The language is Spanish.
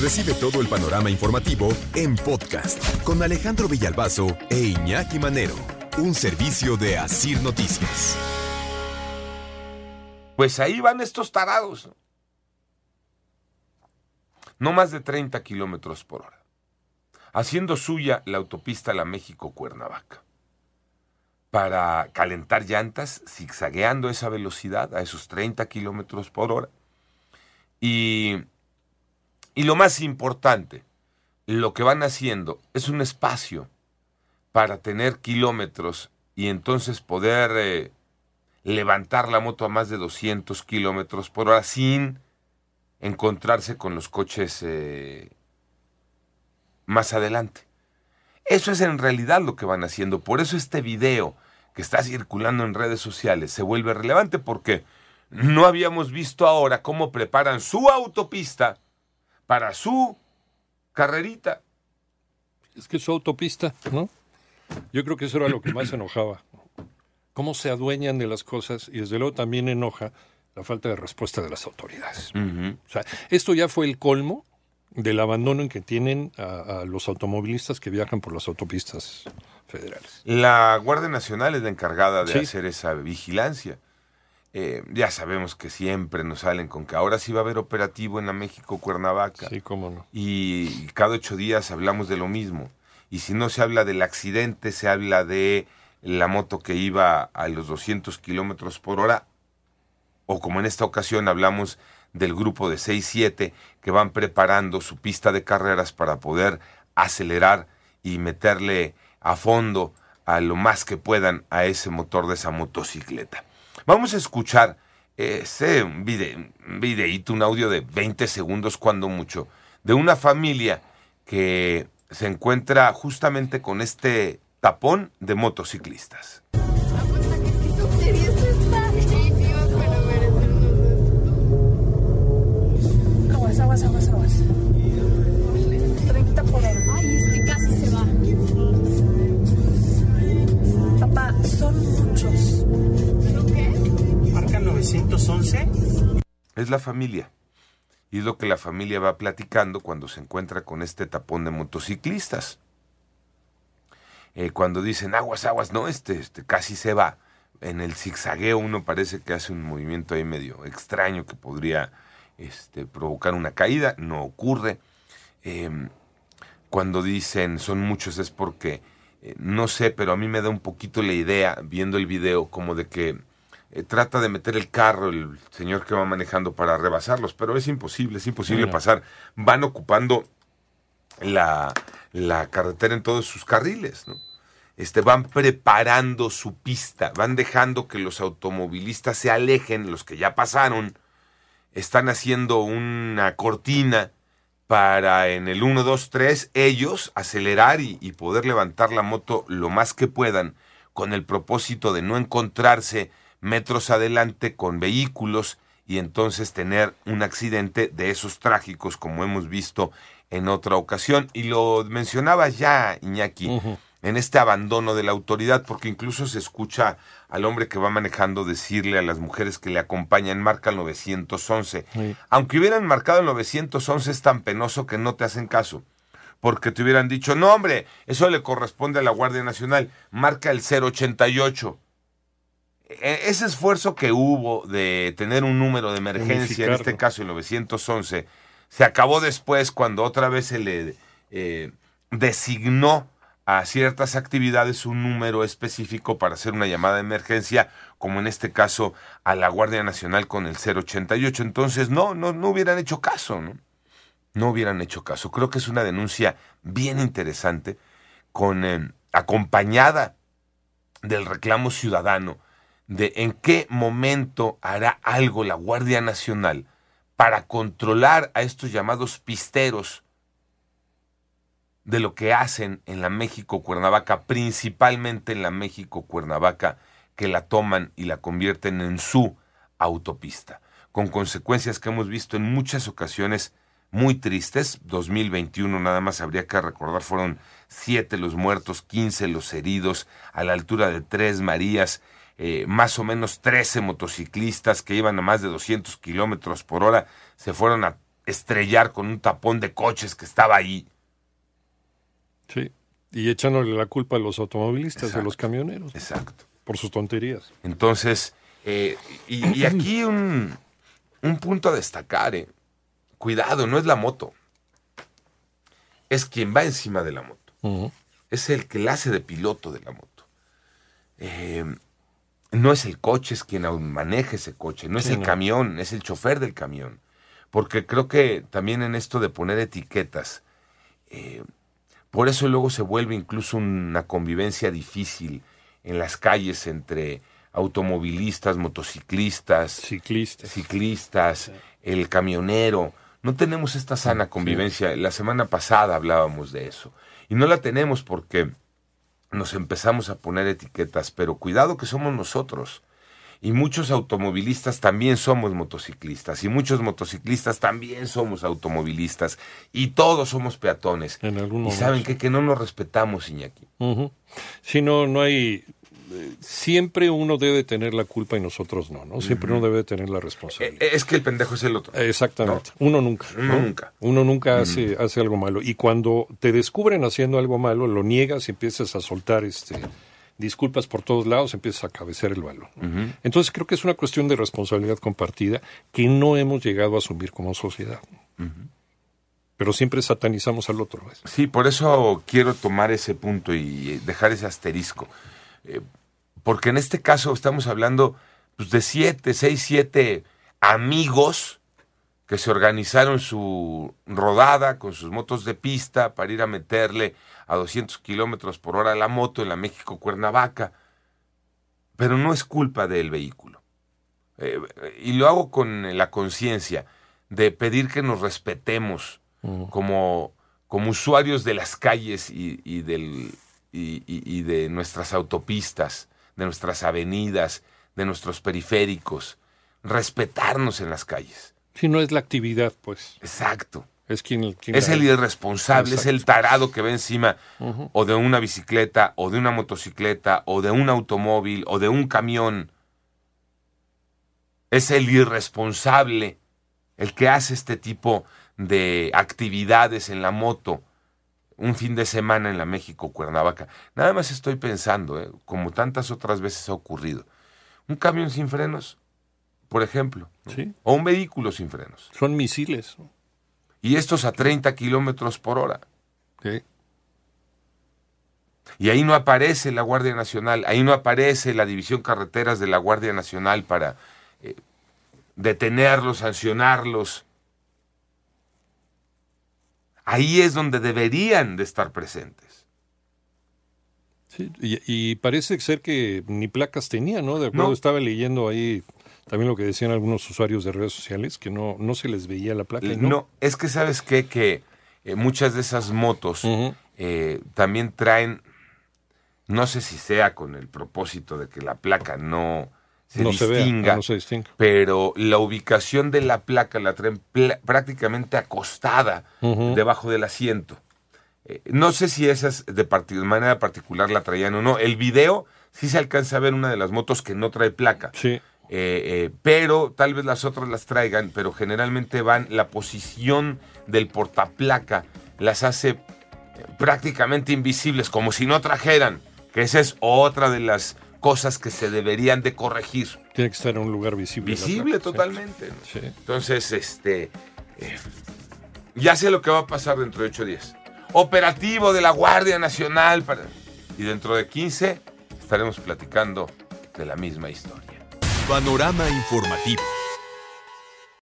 Recibe todo el panorama informativo en podcast con Alejandro Villalbazo e Iñaki Manero, un servicio de Asir Noticias. Pues ahí van estos tarados. No más de 30 kilómetros por hora. Haciendo suya la autopista La México-Cuernavaca. Para calentar llantas, zigzagueando esa velocidad a esos 30 kilómetros por hora. Y, y lo más importante, lo que van haciendo es un espacio para tener kilómetros y entonces poder eh, levantar la moto a más de 200 kilómetros por hora sin encontrarse con los coches eh, más adelante. Eso es en realidad lo que van haciendo. Por eso este video que está circulando en redes sociales se vuelve relevante porque no habíamos visto ahora cómo preparan su autopista para su carrerita. Es que su autopista, ¿no? Yo creo que eso era lo que más enojaba. Cómo se adueñan de las cosas y desde luego también enoja la falta de respuesta de las autoridades. O sea, esto ya fue el colmo del abandono en que tienen a, los automovilistas que viajan por las autopistas federales. La Guardia Nacional es la encargada de hacer esa vigilancia. Eh, ya sabemos que siempre nos salen con que ahora sí va a haber operativo en la México Cuernavaca. Sí, cómo no. Y cada ocho días hablamos de lo mismo. Y si no se habla del accidente, se habla de la moto que iba a los 200 kilómetros por hora. O como en esta ocasión hablamos del grupo de 6-7 que van preparando su pista de carreras para poder acelerar y meterle a fondo a lo más que puedan a ese motor de esa motocicleta. Vamos a escuchar ese vide, videíto, un audio de 20 segundos cuando mucho, de una familia que se encuentra justamente con este tapón de motociclistas. Aguas, aguas, aguas, aguas. Es la familia. Y es lo que la familia va platicando cuando se encuentra con este tapón de motociclistas. Eh, cuando dicen aguas, aguas, no, este, este casi se va. En el zigzagueo uno parece que hace un movimiento ahí medio extraño que podría este, provocar una caída. No ocurre. Em, cuando dicen son muchos es porque, eh, no sé, pero a mí me da un poquito la idea, viendo el video, como de que eh, trata de meter el carro el señor que va manejando para rebasarlos, pero es imposible, es imposible pasar. Van ocupando la, la, carretera en todos sus carriles, ¿no? Este, van preparando su pista, van dejando que los automovilistas se alejen, los que ya pasaron, están haciendo una cortina para en el 1, 2, 3 ellos acelerar y, y poder levantar la moto lo más que puedan con el propósito de no encontrarse metros adelante con vehículos y entonces tener un accidente de esos trágicos como hemos visto en otra ocasión. Y lo mencionaba ya, Iñaki, en este abandono de la autoridad, porque incluso se escucha al hombre que va manejando decirle a las mujeres que le acompañan, marca el 911. Aunque hubieran marcado el 911 es tan penoso que no te hacen caso. Porque te hubieran dicho, no hombre, eso le corresponde a la Guardia Nacional, marca el 088 e, ese esfuerzo que hubo de tener un número de emergencia, en este caso el 911, se acabó después cuando otra vez se le eh, designó a ciertas actividades un número específico para hacer una llamada de emergencia, como en este caso a la Guardia Nacional con el 088. Entonces, no, no, no hubieran hecho caso, ¿no? No hubieran hecho caso. Creo que es una denuncia bien interesante, con, eh, acompañada del reclamo ciudadano de en qué momento hará algo la Guardia Nacional para controlar a estos llamados pisteros de lo que hacen en la México Cuernavaca, principalmente en la México Cuernavaca, que la toman y la convierten en su autopista, con consecuencias que hemos visto en muchas ocasiones muy tristes. 2021 nada más habría que recordar, fueron siete los muertos, 15 los heridos, a la altura de Tres Marías, eh, más o menos 13 motociclistas que iban a más de 200 kilómetros por hora se fueron estrellar con un tapón de coches que estaba ahí. Sí. Y echándole la culpa a los automovilistas, a Exacto. los camioneros, Exacto. por sus tonterías. Entonces, eh, y, y aquí un, un punto a destacar, eh. cuidado, no es la moto, es quien va encima de la moto, es el que la hace de piloto de la moto. Eh, no es el coche, es quien aún maneja ese coche, no es el no. camión, es el chofer del camión. Porque creo que también en esto de poner etiquetas, eh, por eso luego se vuelve incluso una convivencia difícil en las calles entre automovilistas, motociclistas, Ciclistas. ciclistas, el camionero. No tenemos esta sana convivencia. La semana pasada hablábamos de eso. Y no la tenemos porque nos empezamos a poner etiquetas, pero cuidado que somos nosotros. Y muchos automovilistas también somos motociclistas. Y muchos motociclistas también somos automovilistas. Y todos somos peatones. En algún y saben qué? que no nos respetamos, Iñaki. Ujú. Si no, no hay... eh, Siempre uno debe tener la culpa y nosotros no, ¿no? Siempre uno debe tener la Eh, responsabilidad. Es que el pendejo es el otro. Exactamente. Uno nunca. Nunca. Uno nunca hace, hace algo malo. Y cuando te descubren haciendo algo malo, lo niegas y empiezas a soltar este, disculpas por todos lados, empiezas a cabecear el balón. ¿no? Entonces creo que es una cuestión de responsabilidad compartida que no hemos llegado a asumir como sociedad. Pero siempre satanizamos al otro. ¿ves? Sí, por eso quiero tomar ese punto y eh, dejar ese asterisco. Eh, porque en este caso estamos hablando pues, de siete, seis, siete amigos que se organizaron su rodada con sus motos de pista para ir a meterle a 200 kilómetros por hora la moto en la México Cuernavaca. Pero no es culpa del vehículo. Eh, y lo hago con la conciencia de pedir que nos respetemos como, como usuarios de las calles y, y del, y, de nuestras autopistas, de nuestras avenidas, de nuestros periféricos, respetarnos en las calles. Si no es la actividad, pues, Exacto. es quien... quien Es la- el irresponsable, es el tarado que va encima o de una bicicleta, o de una motocicleta, o de un automóvil, o de un camión. Es el irresponsable el que hace este tipo de actividades en la moto un fin de semana en la México Cuernavaca. Nada más estoy pensando, ¿eh? como tantas otras veces ha ocurrido. Un camión sin frenos, por ejemplo, ¿no? Sí. o un vehículo sin frenos. Son misiles. ¿no? Y estos a 30 kilómetros por hora. Sí. Y ahí no aparece la Guardia Nacional, ahí no aparece la División Carreteras de la Guardia Nacional para eh, detenerlos, sancionarlos. Ahí es donde deberían de estar presentes. Sí, y, y parece ser que ni placas tenía, ¿no? De acuerdo, No. estaba leyendo ahí también lo que decían algunos usuarios de redes sociales, que no, no se les veía la placa. y No, no. es que sabes qué? que eh, muchas de esas motos eh, también traen, no sé si sea con el propósito de que la placa no se no se vea, distinga, ah, no se distinga. pero la ubicación de la placa la traen prácticamente acostada debajo del asiento. Eh, no sé si esas de, manera particular la traían o no. El video sí se alcanza a ver una de las motos que no trae placa. Sí, Eh, eh, pero tal vez las otras las traigan, pero generalmente van, la posición del portaplaca las hace prácticamente invisibles, como si no trajeran, que esa es otra de las cosas que se deberían de corregir. tiene que estar en un lugar visible. Visible sí. totalmente. Entonces, este, eh, ya sé lo que va a pasar dentro de ocho días. Operativo de la Guardia Nacional. Para... Y dentro de 15 estaremos platicando de la misma historia. Panorama informativo.